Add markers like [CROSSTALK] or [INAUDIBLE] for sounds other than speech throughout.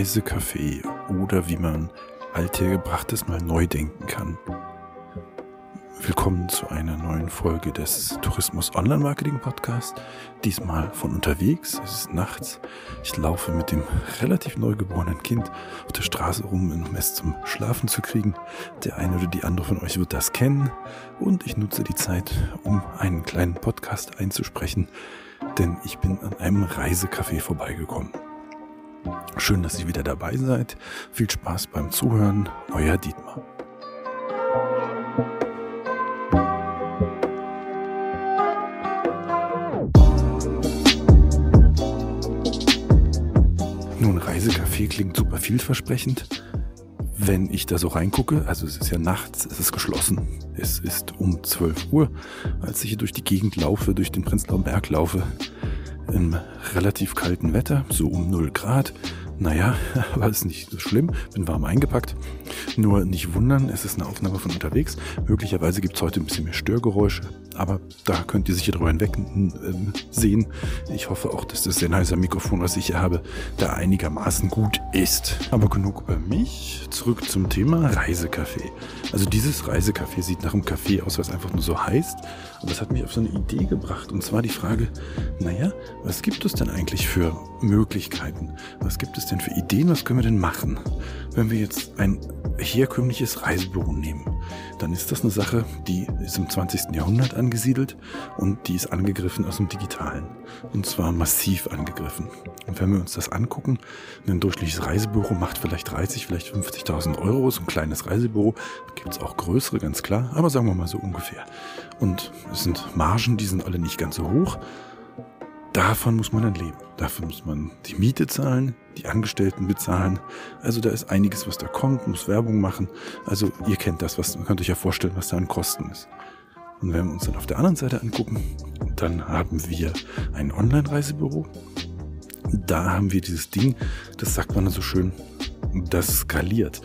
Reisecafé oder wie man Althergebrachtes mal neu denken kann. Willkommen zu einer neuen Folge des Tourismus Online Marketing Podcast. Diesmal von unterwegs. Es ist nachts. Ich laufe mit dem relativ neugeborenen Kind auf der Straße rum, um es zum Schlafen zu kriegen. Der eine oder die andere von euch wird das kennen. Und ich nutze die Zeit, um einen kleinen Podcast einzusprechen, denn ich bin an einem Reisecafé vorbeigekommen. Schön, dass ihr wieder dabei seid. Viel Spaß beim Zuhören. Euer Dietmar. Klingt super vielversprechend. Wenn ich da so reingucke, also es ist ja nachts, es ist geschlossen. Es ist um 12 Uhr, als ich hier durch die Gegend laufe, durch den Prenzlauer Berg laufe, im relativ kalten Wetter, so um 0 Grad. Naja, [LAUGHS] aber ist nicht so schlimm, bin warm eingepackt. Nur nicht wundern, es ist eine Aufnahme von unterwegs. Möglicherweise gibt es heute ein bisschen mehr Störgeräusche, aber da könnt ihr sicher drüber hinweg äh, sehen. Ich hoffe auch, dass das Sennheiser-Mikrofon, was ich hier habe, da einigermaßen gut ist. Aber genug über mich. Zurück zum Thema Reisecafé. Also dieses Reisecafé sieht nach einem Café aus, was einfach nur so heißt. Aber es hat mich auf so eine Idee gebracht. Und zwar die Frage, naja, was gibt es denn eigentlich für Möglichkeiten? Was gibt es denn für Ideen? Was können wir denn machen? Wenn wir jetzt ein herkömmliches Reisebüro nehmen, dann ist das eine Sache, die ist im 20. Jahrhundert angesiedelt und die ist angegriffen aus dem Digitalen. Und zwar massiv angegriffen. Und wenn wir uns das angucken, ein durchschnittliches Reisebüro macht vielleicht 30, vielleicht 50.000 Euro. So ein kleines Reisebüro gibt es auch größere, ganz klar, aber sagen wir mal so ungefähr. Und es sind Margen, die sind alle nicht ganz so hoch. Davon muss man dann leben. Dafür muss man die Miete zahlen, die Angestellten bezahlen. Also da ist einiges, was da kommt, muss Werbung machen. Also ihr kennt das, was, man könnt euch ja vorstellen, was da an Kosten ist. Und wenn wir uns dann auf der anderen Seite angucken, dann haben wir ein Online-Reisebüro. Da haben wir dieses Ding, das sagt man so schön, das skaliert.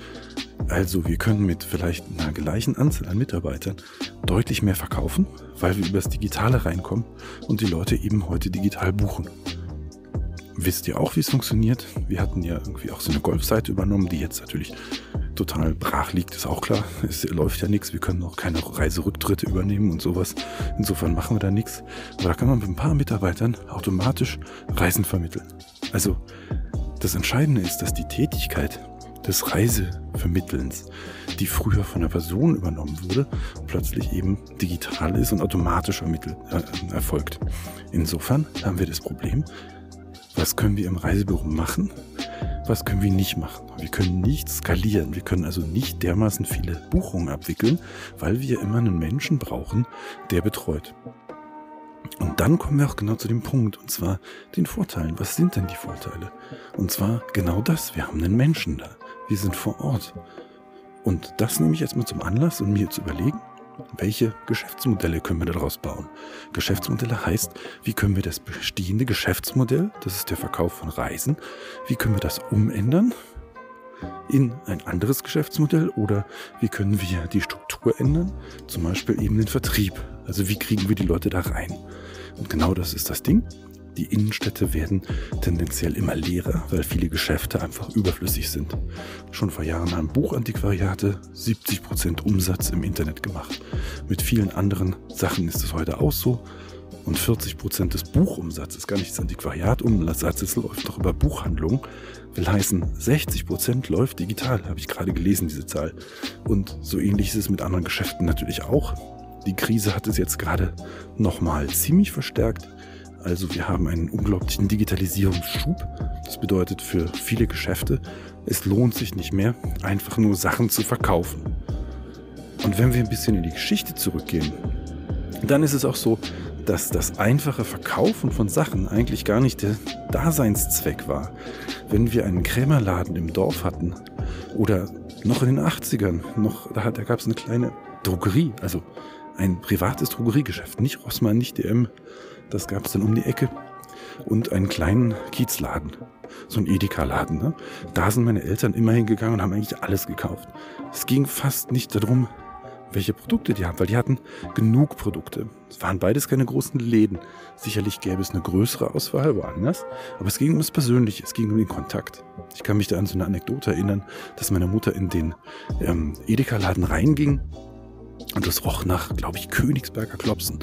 Also wir können mit vielleicht einer gleichen Anzahl an Mitarbeitern deutlich mehr verkaufen, weil wir übers Digitale reinkommen und die Leute eben heute digital buchen. Wisst ihr auch, wie es funktioniert? Wir hatten ja irgendwie auch so eine Golfseite übernommen, die jetzt natürlich total brach liegt, ist auch klar. Es läuft ja nichts. Wir können auch keine Reiserücktritte übernehmen und sowas. Insofern machen wir da nichts. Aber da kann man mit ein paar Mitarbeitern automatisch Reisen vermitteln. Also das Entscheidende ist, dass die Tätigkeit des Reisevermittelns, die früher von einer Person übernommen wurde, plötzlich eben digital ist und automatisch ermittelt, äh, erfolgt. Insofern haben wir das Problem, was können wir im Reisebüro machen, was können wir nicht machen. Wir können nicht skalieren, wir können also nicht dermaßen viele Buchungen abwickeln, weil wir immer einen Menschen brauchen, der betreut. Und dann kommen wir auch genau zu dem Punkt, und zwar den Vorteilen. Was sind denn die Vorteile? Und zwar genau das, wir haben einen Menschen da. Wir sind vor Ort. Und das nehme ich jetzt mal zum Anlass, um mir zu überlegen, welche Geschäftsmodelle können wir daraus bauen? Geschäftsmodelle heißt, wie können wir das bestehende Geschäftsmodell, das ist der Verkauf von Reisen, wie können wir das umändern in ein anderes Geschäftsmodell oder wie können wir die Struktur ändern, zum Beispiel eben den Vertrieb. Also wie kriegen wir die Leute da rein? Und genau das ist das Ding. Die Innenstädte werden tendenziell immer leerer, weil viele Geschäfte einfach überflüssig sind. Schon vor Jahren haben Buchantiquariate 70% Umsatz im Internet gemacht. Mit vielen anderen Sachen ist es heute auch so. Und 40% des Buchumsatzes, gar nicht des Antiquariatumsatzes, läuft doch über Buchhandlungen. Will heißen, 60% läuft digital, habe ich gerade gelesen, diese Zahl. Und so ähnlich ist es mit anderen Geschäften natürlich auch. Die Krise hat es jetzt gerade nochmal ziemlich verstärkt. Also wir haben einen unglaublichen Digitalisierungsschub. Das bedeutet für viele Geschäfte, es lohnt sich nicht mehr, einfach nur Sachen zu verkaufen. Und wenn wir ein bisschen in die Geschichte zurückgehen, dann ist es auch so, dass das einfache Verkaufen von Sachen eigentlich gar nicht der Daseinszweck war. Wenn wir einen Krämerladen im Dorf hatten oder noch in den 80ern, noch, da, da gab es eine kleine Drogerie, also ein privates Drogeriegeschäft, nicht Rossmann, nicht DM, das gab es dann um die Ecke. und einen kleinen Kiezladen. So ein Edeka-Laden. Ne? Da sind meine Eltern immer hingegangen und haben eigentlich alles gekauft. Es ging fast nicht darum, welche Produkte die haben, weil die hatten genug Produkte. Es waren beides keine großen Läden. Sicherlich gäbe es eine größere Auswahl woanders, aber es ging um das Persönliche, es ging um den Kontakt. Ich kann mich da an so eine Anekdote erinnern, dass meine Mutter in den ähm, Edeka-Laden reinging und das roch nach, glaube ich, Königsberger Klopsen.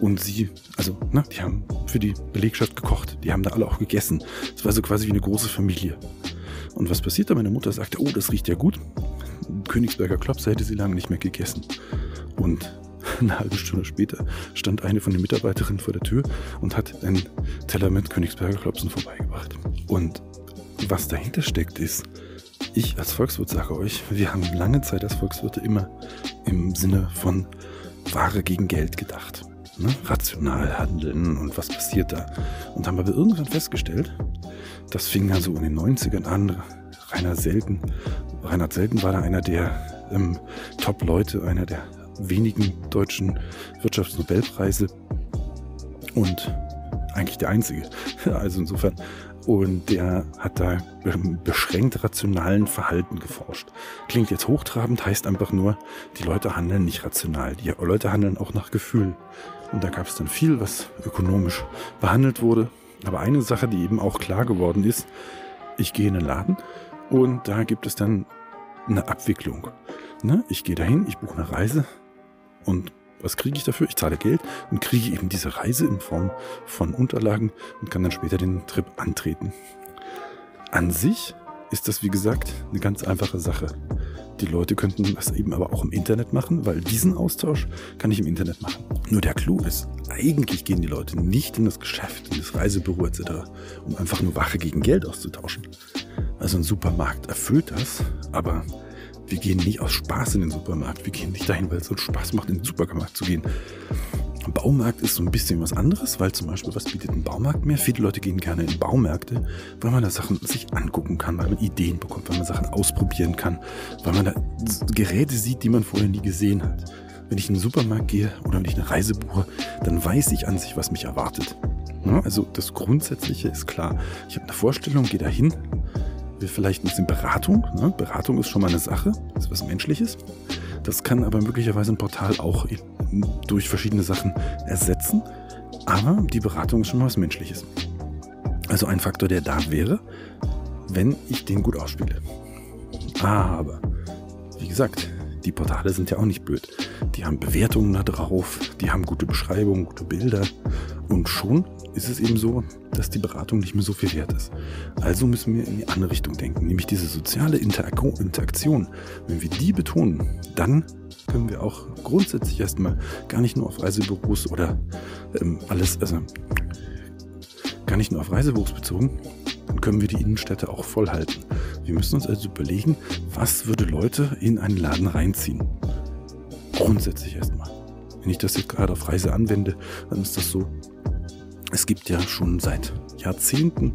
Und sie, also, ne, die haben für die Belegschaft gekocht. Die haben da alle auch gegessen. Es war so quasi wie eine große Familie. Und was passiert da? Meine Mutter sagte, oh, das riecht ja gut. Königsberger Klopse hätte sie lange nicht mehr gegessen. Und [LAUGHS] eine halbe Stunde später stand eine von den Mitarbeiterinnen vor der Tür und hat einen Teller mit Königsberger Klopsen vorbeigebracht. Und was dahinter steckt, ist, ich als Volkswirt sage euch, wir haben lange Zeit als Volkswirte immer im Sinne von Ware gegen Geld gedacht. Ne? Rational handeln und was passiert da. Und haben aber irgendwann festgestellt, das fing dann so in den 90ern an, Rainer Selten, Reinhard Selten war da einer der ähm, Top-Leute, einer der wenigen deutschen Wirtschaftsnobelpreise und eigentlich der einzige. [LAUGHS] Also insofern und der hat da beschränkt rationalen Verhalten geforscht. Klingt jetzt hochtrabend, heißt einfach nur, die Leute handeln nicht rational. Die Leute handeln auch nach Gefühl. Und da gab es dann viel, was ökonomisch behandelt wurde. Aber eine Sache, die eben auch klar geworden ist, ich gehe in den Laden und da gibt es dann eine Abwicklung. Ne? Ich gehe dahin, ich buche eine Reise und was kriege ich dafür? Ich zahle Geld und kriege eben diese Reise in Form von Unterlagen und kann dann später den Trip antreten. An sich ist das, wie gesagt, eine ganz einfache Sache. Die Leute könnten das eben aber auch im Internet machen, weil diesen Austausch kann ich im Internet machen. Nur der Clou ist, eigentlich gehen die Leute nicht in das Geschäft, in das Reisebüro etc., um einfach nur Wache gegen Geld auszutauschen. Also ein Supermarkt erfüllt das, aber wir gehen nicht aus Spaß in den Supermarkt. Wir gehen nicht dahin, weil es so Spaß macht, in den Supermarkt zu gehen. Baumarkt ist so ein bisschen was anderes, weil zum Beispiel, was bietet ein Baumarkt mehr? Viele Leute gehen gerne in Baumärkte, weil man da Sachen sich angucken kann, weil man Ideen bekommt, weil man Sachen ausprobieren kann, weil man da Geräte sieht, die man vorher nie gesehen hat. Wenn ich in den Supermarkt gehe oder wenn ich eine Reise buche, dann weiß ich an sich, was mich erwartet. Also das Grundsätzliche ist klar. Ich habe eine Vorstellung, gehe da hin, will vielleicht ein bisschen Beratung. Ne? Beratung ist schon mal eine Sache, ist was Menschliches. Das kann aber möglicherweise ein Portal auch durch verschiedene Sachen ersetzen. Aber die Beratung ist schon mal was Menschliches. Also ein Faktor, der da wäre, wenn ich den gut ausspiele. Aber, wie gesagt, die Portale sind ja auch nicht blöd. Die haben Bewertungen da drauf, die haben gute Beschreibungen, gute Bilder. Und schon ist es eben so, dass die Beratung nicht mehr so viel wert ist. Also müssen wir in die andere Richtung denken, nämlich diese soziale Interaktion. Wenn wir die betonen, dann können wir auch grundsätzlich erstmal gar nicht nur auf Reisebüros oder ähm, alles, also gar nicht nur auf Reisebüros bezogen, dann können wir die Innenstädte auch voll halten. Wir müssen uns also überlegen, was würde Leute in einen Laden reinziehen. Grundsätzlich erstmal. Wenn ich das jetzt gerade auf Reise anwende, dann ist das so, es gibt ja schon seit Jahrzehnten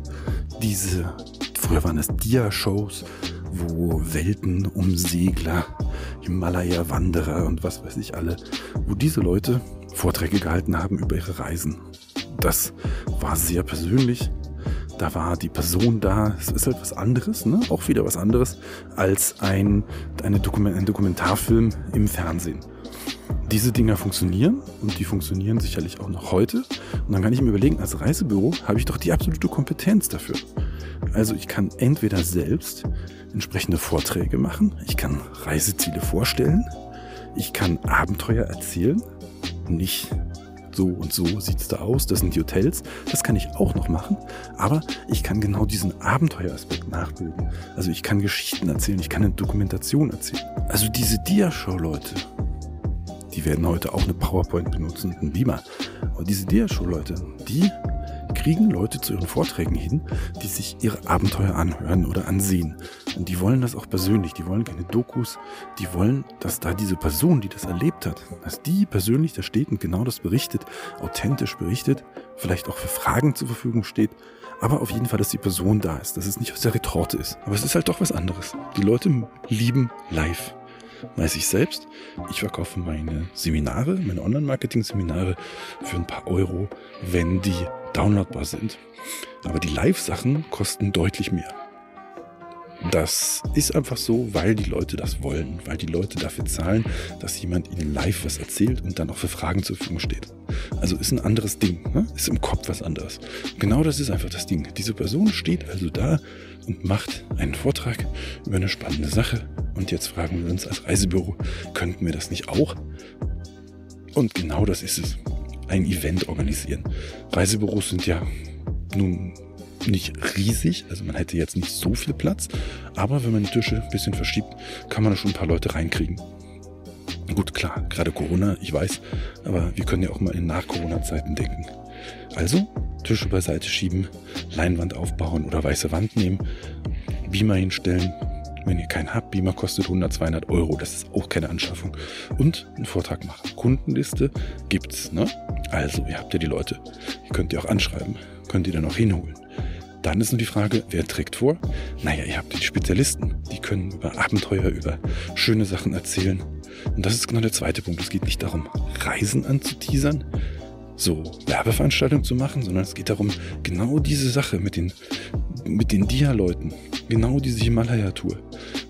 diese, früher waren das Dia-Shows, wo Welten um Segler, Himalaya-Wanderer und was weiß ich alle, wo diese Leute Vorträge gehalten haben über ihre Reisen. Das war sehr persönlich. Da war die Person da. Es ist halt was anderes, ne? auch wieder was anderes, als ein, eine Dokument, ein Dokumentarfilm im Fernsehen diese Dinger funktionieren und die funktionieren sicherlich auch noch heute. Und dann kann ich mir überlegen, als Reisebüro habe ich doch die absolute Kompetenz dafür. Also ich kann entweder selbst entsprechende Vorträge machen, ich kann Reiseziele vorstellen, ich kann Abenteuer erzählen, nicht so und so sieht es da aus, das sind die Hotels, das kann ich auch noch machen, aber ich kann genau diesen Abenteueraspekt nachbilden. Also ich kann Geschichten erzählen, ich kann eine Dokumentation erzählen. Also diese Dia-Show, Leute, die werden heute auch eine PowerPoint benutzen, ein Beamer. Aber diese Dia-Show-Leute, die kriegen Leute zu ihren Vorträgen hin, die sich ihre Abenteuer anhören oder ansehen. Und die wollen das auch persönlich. Die wollen keine Dokus. Die wollen, dass da diese Person, die das erlebt hat, dass die persönlich da steht und genau das berichtet, authentisch berichtet, vielleicht auch für Fragen zur Verfügung steht. Aber auf jeden Fall, dass die Person da ist, dass es nicht aus der Retorte ist. Aber es ist halt doch was anderes. Die Leute lieben live weiß ich selbst. Ich verkaufe meine Seminare, meine Online-Marketing-Seminare für ein paar Euro, wenn die downloadbar sind. Aber die Live-Sachen kosten deutlich mehr. Das ist einfach so, weil die Leute das wollen, weil die Leute dafür zahlen, dass jemand ihnen live was erzählt und dann auch für Fragen zur Verfügung steht. Also ist ein anderes Ding, ne? ist im Kopf was anderes. Genau das ist einfach das Ding. Diese Person steht also da und macht einen Vortrag über eine spannende Sache. Und jetzt fragen wir uns als Reisebüro, könnten wir das nicht auch? Und genau das ist es. Ein Event organisieren. Reisebüros sind ja nun nicht riesig, also man hätte jetzt nicht so viel Platz, aber wenn man die Tische ein bisschen verschiebt, kann man da schon ein paar Leute reinkriegen. Gut, klar, gerade Corona, ich weiß, aber wir können ja auch mal in Nach-Corona-Zeiten denken. Also, Tische beiseite schieben, Leinwand aufbauen oder weiße Wand nehmen, Beamer hinstellen. Wenn ihr keinen habt, Beamer kostet 100, 200 Euro, das ist auch keine Anschaffung. Und einen Vortrag machen. Kundenliste gibt's, ne? Also, ihr habt ja die Leute. Ihr könnt die auch anschreiben, könnt ihr dann auch hinholen. Dann ist nur die Frage, wer trägt vor? Naja, ihr habt die Spezialisten, die können über Abenteuer, über schöne Sachen erzählen. Und das ist genau der zweite Punkt. Es geht nicht darum, Reisen anzuteasern, so Werbeveranstaltungen zu machen, sondern es geht darum, genau diese Sache mit den, mit den Dia-Leuten, genau diese Himalaya-Tour.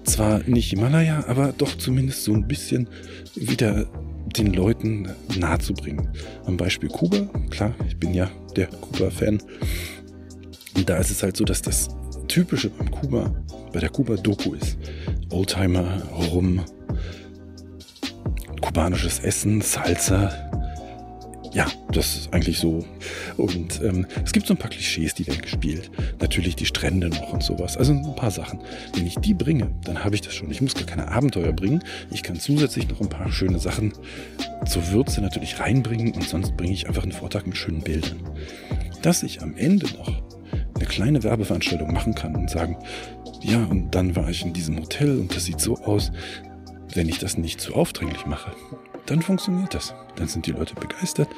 Zwar nicht Himalaya, aber doch zumindest so ein bisschen wieder den Leuten nahezubringen. Am Beispiel Kuba, klar, ich bin ja der Kuba-Fan. Und da ist es halt so, dass das Typische beim Kuba, bei der Kuba-Doku ist Oldtimer, Rum, kubanisches Essen, Salsa. Ja, das ist eigentlich so. Und ähm, es gibt so ein paar Klischees, die werden gespielt. Natürlich die Strände noch und sowas. Also ein paar Sachen. Wenn ich die bringe, dann habe ich das schon. Ich muss gar keine Abenteuer bringen. Ich kann zusätzlich noch ein paar schöne Sachen zur Würze natürlich reinbringen und sonst bringe ich einfach einen Vortrag mit schönen Bildern. Dass ich am Ende noch eine kleine Werbeveranstaltung machen kann und sagen, ja, und dann war ich in diesem Hotel und das sieht so aus. Wenn ich das nicht zu aufdringlich mache, dann funktioniert das. Dann sind die Leute begeistert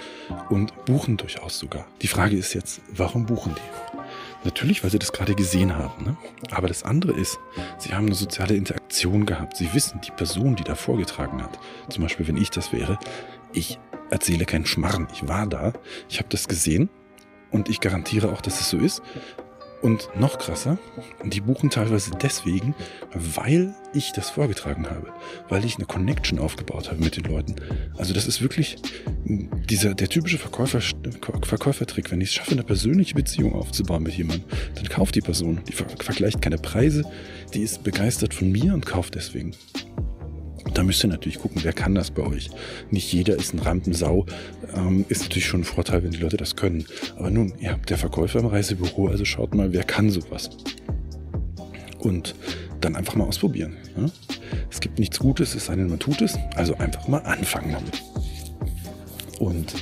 und buchen durchaus sogar. Die Frage ist jetzt, warum buchen die? Natürlich, weil sie das gerade gesehen haben. Ne? Aber das andere ist, sie haben eine soziale Interaktion gehabt. Sie wissen, die Person, die da vorgetragen hat, zum Beispiel wenn ich das wäre, ich erzähle keinen Schmarrn. Ich war da, ich habe das gesehen und ich garantiere auch, dass es so ist. Und noch krasser, die buchen teilweise deswegen, weil ich das vorgetragen habe, weil ich eine Connection aufgebaut habe mit den Leuten. Also das ist wirklich dieser der typische Verkäufer, Verkäufertrick. Wenn ich es schaffe, eine persönliche Beziehung aufzubauen mit jemandem, dann kauft die Person. Die vergleicht keine Preise, die ist begeistert von mir und kauft deswegen. Da müsst ihr natürlich gucken, wer kann das bei euch. Nicht jeder ist ein Rampensau. Ähm, ist natürlich schon ein Vorteil, wenn die Leute das können. Aber nun, ihr habt der Verkäufer im Reisebüro, also schaut mal, wer kann sowas. Und dann einfach mal ausprobieren. Ja? Es gibt nichts Gutes, es sei denn, man tut es. Also einfach mal anfangen damit. Und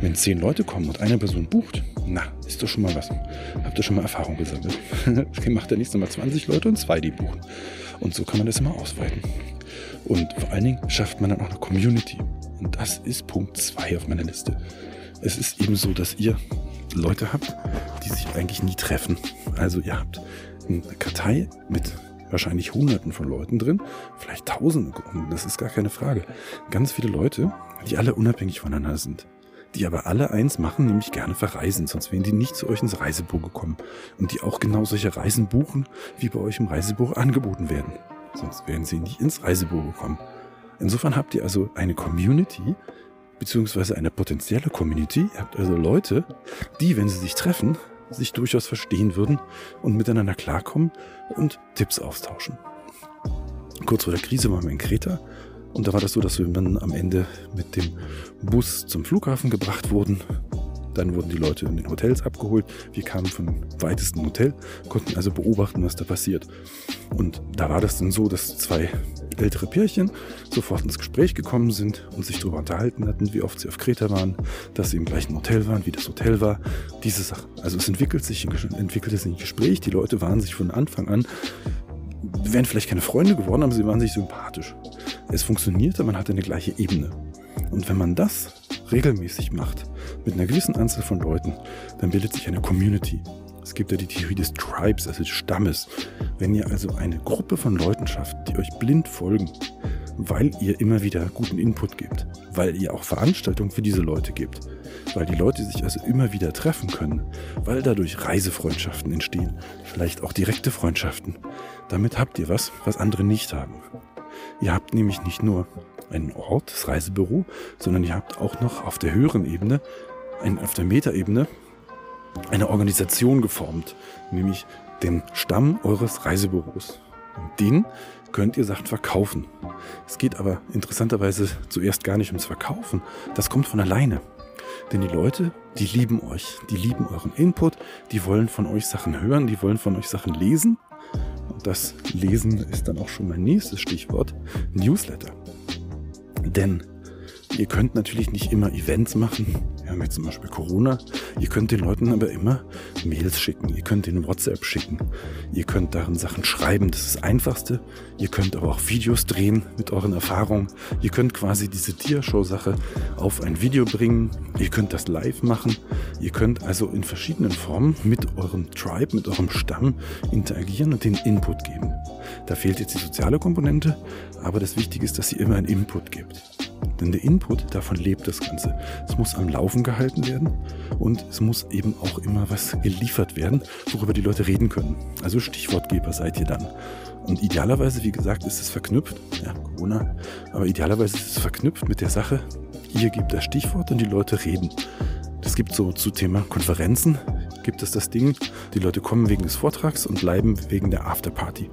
wenn zehn Leute kommen und eine Person bucht, na, ist doch schon mal was. Habt ihr schon mal Erfahrung gesammelt? [LAUGHS] Das macht der nächste Mal 20 Leute und zwei, die buchen. Und so kann man das immer ausweiten. Und vor allen Dingen schafft man dann auch eine Community. Und das ist Punkt 2 auf meiner Liste. Es ist eben so, dass ihr Leute habt, die sich eigentlich nie treffen. Also ihr habt eine Kartei mit wahrscheinlich Hunderten von Leuten drin, vielleicht Tausenden, das ist gar keine Frage. Ganz viele Leute, die alle unabhängig voneinander sind. Die aber alle eins machen, nämlich gerne verreisen, sonst wären die nicht zu euch ins Reisebuch gekommen. Und die auch genau solche Reisen buchen, wie bei euch im Reisebuch angeboten werden sonst wären sie nicht ins Reisebüro gekommen. Insofern habt ihr also eine Community, beziehungsweise eine potenzielle Community. Ihr habt also Leute, die, wenn sie sich treffen, sich durchaus verstehen würden und miteinander klarkommen und Tipps austauschen. Kurz vor der Krise waren wir in Kreta und da war das so, dass wir dann am Ende mit dem Bus zum Flughafen gebracht wurden dann wurden die Leute in den Hotels abgeholt. Wir kamen vom weitesten Hotel, konnten also beobachten, was da passiert. Und da war das dann so, dass zwei ältere Pärchen sofort ins Gespräch gekommen sind und sich darüber unterhalten hatten, wie oft sie auf Kreta waren, dass sie im gleichen Hotel waren, wie das Hotel war, diese Sachen. Also es entwickelt sich, entwickelte sich ein Gespräch. Die Leute waren sich von Anfang an, wären vielleicht keine Freunde geworden, aber sie waren sich sympathisch. Es funktionierte, man hatte eine gleiche Ebene. Und wenn man das regelmäßig macht, mit einer gewissen Anzahl von Leuten, dann bildet sich eine Community. Es gibt ja die Theorie des Tribes, also des Stammes. Wenn ihr also eine Gruppe von Leuten schafft, die euch blind folgen, weil ihr immer wieder guten Input gebt, weil ihr auch Veranstaltungen für diese Leute gebt, weil die Leute sich also immer wieder treffen können, weil dadurch Reisefreundschaften entstehen, vielleicht auch direkte Freundschaften. Damit habt ihr was, was andere nicht haben. Ihr habt nämlich nicht nur einen Ort, das Reisebüro, sondern ihr habt auch noch auf der höheren Ebene, auf der Metaebene, eine Organisation geformt, nämlich den Stamm eures Reisebüros. Und den könnt ihr Sachen verkaufen. Es geht aber interessanterweise zuerst gar nicht ums Verkaufen. Das kommt von alleine. Denn die Leute, die lieben euch, die lieben euren Input, die wollen von euch Sachen hören, die wollen von euch Sachen lesen. Und das Lesen ist dann auch schon mein nächstes Stichwort, Newsletter. Denn ihr könnt natürlich nicht immer Events machen, wir haben jetzt zum Beispiel Corona. Ihr könnt den Leuten aber immer Mails schicken. Ihr könnt den WhatsApp schicken. Ihr könnt darin Sachen schreiben. Das ist das Einfachste. Ihr könnt aber auch Videos drehen mit euren Erfahrungen. Ihr könnt quasi diese Tiershow-Sache auf ein Video bringen. Ihr könnt das live machen. Ihr könnt also in verschiedenen Formen mit eurem Tribe, mit eurem Stamm interagieren und den Input geben. Da fehlt jetzt die soziale Komponente, aber das Wichtige ist, dass ihr immer einen Input gibt. Denn der Input, davon lebt das Ganze. Es muss am Laufen gehalten werden und es muss eben auch immer was geliefert werden, worüber die Leute reden können. Also Stichwortgeber seid ihr dann. Und idealerweise, wie gesagt, ist es verknüpft, ja, Corona, aber idealerweise ist es verknüpft mit der Sache, ihr gebt das Stichwort und die Leute reden. Es gibt so zu Thema Konferenzen, gibt es das Ding, die Leute kommen wegen des Vortrags und bleiben wegen der Afterparty.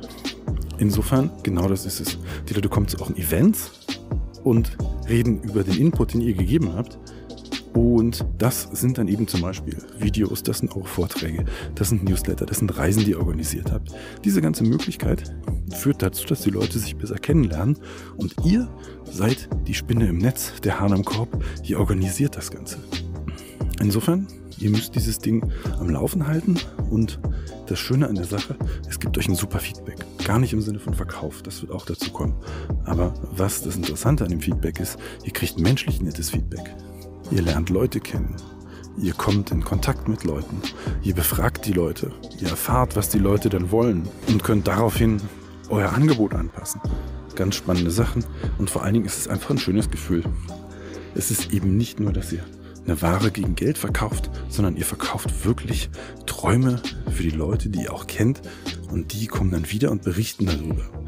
Insofern, genau das ist es. Die Leute kommen zu euren Events und reden über den Input, den ihr gegeben habt. Und das sind dann eben zum Beispiel Videos, das sind auch Vorträge, das sind Newsletter, das sind Reisen, die ihr organisiert habt. Diese ganze Möglichkeit führt dazu, dass die Leute sich besser kennenlernen und ihr seid die Spinne im Netz, der Hahn am Korb, ihr organisiert das Ganze. Insofern, ihr müsst dieses Ding am Laufen halten und das Schöne an der Sache, es gibt euch ein super Feedback. Gar nicht im Sinne von Verkauf, das wird auch dazu kommen. Aber was das Interessante an dem Feedback ist, ihr kriegt menschlich nettes Feedback. Ihr lernt Leute kennen. Ihr kommt in Kontakt mit Leuten. Ihr befragt die Leute. Ihr erfahrt, was die Leute denn wollen und könnt daraufhin euer Angebot anpassen. Ganz spannende Sachen und vor allen Dingen ist es einfach ein schönes Gefühl. Es ist eben nicht nur, dass ihr eine Ware gegen Geld verkauft, sondern ihr verkauft wirklich Träume für die Leute, die ihr auch kennt und die kommen dann wieder und berichten darüber.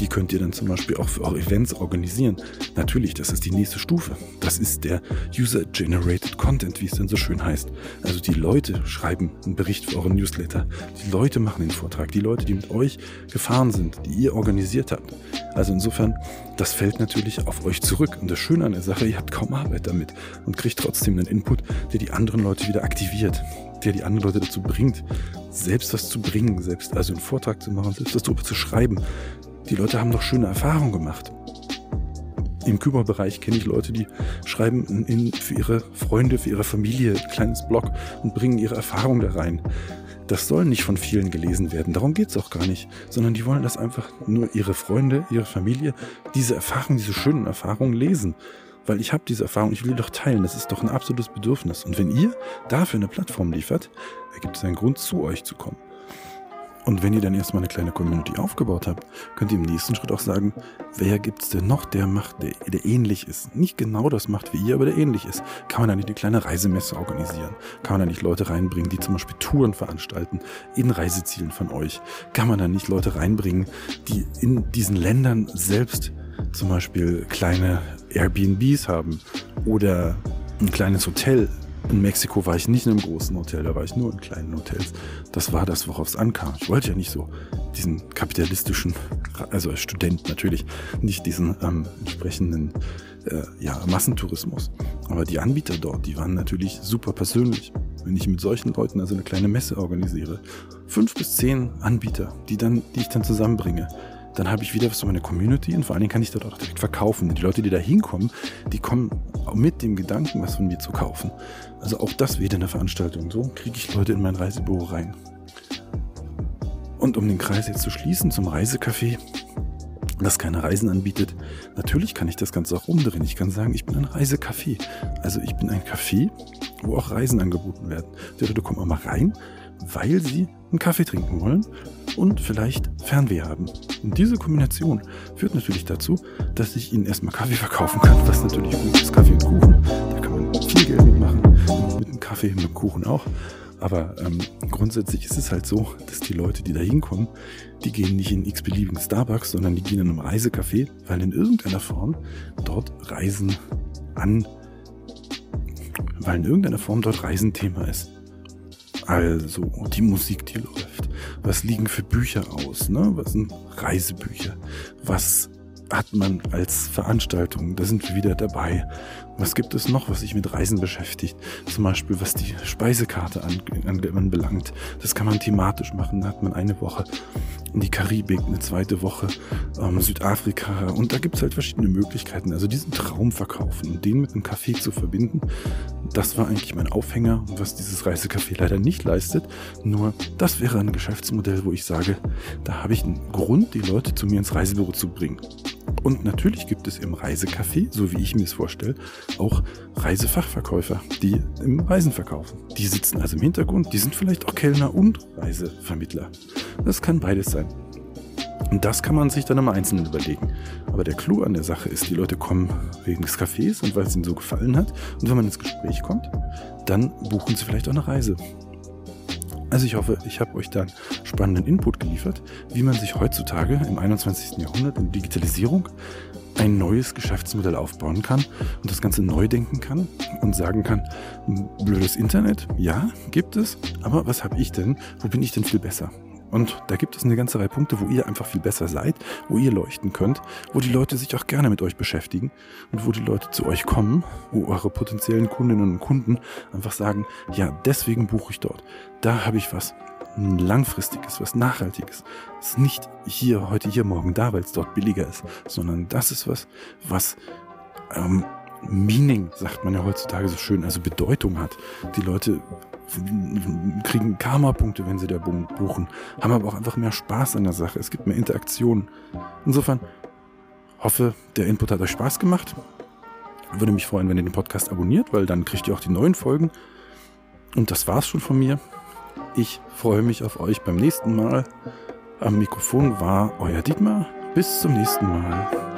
Die könnt ihr dann zum Beispiel auch für eure Events organisieren. Natürlich, das ist die nächste Stufe. Das ist der User-Generated Content, wie es dann so schön heißt. Also die Leute schreiben einen Bericht für euren Newsletter. Die Leute machen den Vortrag. Die Leute, die mit euch gefahren sind, die ihr organisiert habt. Also insofern, das fällt natürlich auf euch zurück. Und das Schöne an der Sache, ihr habt kaum Arbeit damit und kriegt trotzdem einen Input, der die anderen Leute wieder aktiviert, der die anderen Leute dazu bringt, selbst was zu bringen, selbst also einen Vortrag zu machen, selbst was darüber zu schreiben. Die Leute haben doch schöne Erfahrungen gemacht. Im Küberbereich kenne ich Leute, die schreiben in, für ihre Freunde, für ihre Familie ein kleines Blog und bringen ihre Erfahrungen da rein. Das soll nicht von vielen gelesen werden, darum geht es auch gar nicht, sondern die wollen, dass einfach nur ihre Freunde, ihre Familie diese Erfahrungen, diese schönen Erfahrungen lesen. Weil ich habe diese Erfahrung, ich will die doch teilen, das ist doch ein absolutes Bedürfnis. Und wenn ihr dafür eine Plattform liefert, ergibt es einen Grund, zu euch zu kommen. Und wenn ihr dann erstmal eine kleine Community aufgebaut habt, könnt ihr im nächsten Schritt auch sagen, wer gibt es denn noch, der macht, der, der ähnlich ist. Nicht genau das macht wie ihr, aber der ähnlich ist. Kann man da nicht eine kleine Reisemesse organisieren? Kann man da nicht Leute reinbringen, die zum Beispiel Touren veranstalten in Reisezielen von euch? Kann man da nicht Leute reinbringen, die in diesen Ländern selbst zum Beispiel kleine Airbnbs haben oder ein kleines Hotel in Mexiko war ich nicht in einem großen Hotel, da war ich nur in kleinen Hotels. Das war das, worauf es ankam. Ich wollte ja nicht so diesen kapitalistischen, also als Student natürlich, nicht diesen ähm, entsprechenden äh, ja, Massentourismus. Aber die Anbieter dort, die waren natürlich super persönlich. Wenn ich mit solchen Leuten also eine kleine Messe organisiere, fünf bis zehn Anbieter, die, dann, die ich dann zusammenbringe, dann habe ich wieder was für meine Community und vor allen Dingen kann ich dort auch direkt verkaufen. Die Leute, die da hinkommen, die kommen mit dem Gedanken, was von mir zu kaufen. Also auch das wieder eine Veranstaltung. So kriege ich Leute in mein Reisebüro rein. Und um den Kreis jetzt zu schließen zum Reisecafé, das keine Reisen anbietet, natürlich kann ich das Ganze auch umdrehen. Ich kann sagen, ich bin ein Reisecafé. Also ich bin ein Café, wo auch Reisen angeboten werden. Die Leute kommen mal rein weil sie einen Kaffee trinken wollen und vielleicht Fernweh haben. Und diese Kombination führt natürlich dazu, dass ich ihnen erstmal Kaffee verkaufen kann, was natürlich gut ist, Kaffee und Kuchen. Da kann man viel Geld mitmachen, mit dem Kaffee, mit dem Kuchen auch. Aber ähm, grundsätzlich ist es halt so, dass die Leute, die da hinkommen, die gehen nicht in x-beliebigen Starbucks, sondern die gehen in einem Reisecafé, weil in irgendeiner Form dort Reisen an, weil in irgendeiner Form dort Reisen Thema ist. Also, die Musik, die läuft. Was liegen für Bücher aus? Ne? Was sind Reisebücher? Was hat man als Veranstaltung? Da sind wir wieder dabei. Was gibt es noch, was sich mit Reisen beschäftigt? Zum Beispiel, was die Speisekarte anbelangt. Das kann man thematisch machen. Da hat man eine Woche in die Karibik, eine zweite Woche ähm, Südafrika. Und da gibt es halt verschiedene Möglichkeiten. Also diesen Traum verkaufen und den mit einem Café zu verbinden, das war eigentlich mein Aufhänger, was dieses Reisecafé leider nicht leistet. Nur das wäre ein Geschäftsmodell, wo ich sage, da habe ich einen Grund, die Leute zu mir ins Reisebüro zu bringen. Und natürlich gibt es im Reisecafé, so wie ich mir es vorstelle, auch Reisefachverkäufer, die im Reisen verkaufen. Die sitzen also im Hintergrund, die sind vielleicht auch Kellner und Reisevermittler. Das kann beides sein. Und das kann man sich dann im Einzelnen überlegen. Aber der Clou an der Sache ist, die Leute kommen wegen des Cafés und weil es ihnen so gefallen hat. Und wenn man ins Gespräch kommt, dann buchen sie vielleicht auch eine Reise. Also ich hoffe, ich habe euch da spannenden Input geliefert, wie man sich heutzutage im 21. Jahrhundert in Digitalisierung ein neues Geschäftsmodell aufbauen kann und das Ganze neu denken kann und sagen kann, blödes Internet, ja, gibt es, aber was habe ich denn? Wo bin ich denn viel besser? Und da gibt es eine ganze Reihe Punkte, wo ihr einfach viel besser seid, wo ihr leuchten könnt, wo die Leute sich auch gerne mit euch beschäftigen und wo die Leute zu euch kommen, wo eure potenziellen Kundinnen und Kunden einfach sagen, ja, deswegen buche ich dort. Da habe ich was langfristiges, was nachhaltiges. Es ist nicht hier, heute, hier, morgen da, weil es dort billiger ist, sondern das ist was, was ähm, Meaning, sagt man ja heutzutage so schön, also Bedeutung hat. Die Leute kriegen Karma-Punkte, wenn sie da buchen, haben aber auch einfach mehr Spaß an der Sache. Es gibt mehr Interaktionen. Insofern hoffe, der Input hat euch Spaß gemacht. Würde mich freuen, wenn ihr den Podcast abonniert, weil dann kriegt ihr auch die neuen Folgen. Und das war's schon von mir. Ich freue mich auf euch beim nächsten Mal. Am Mikrofon war euer Dietmar. Bis zum nächsten Mal.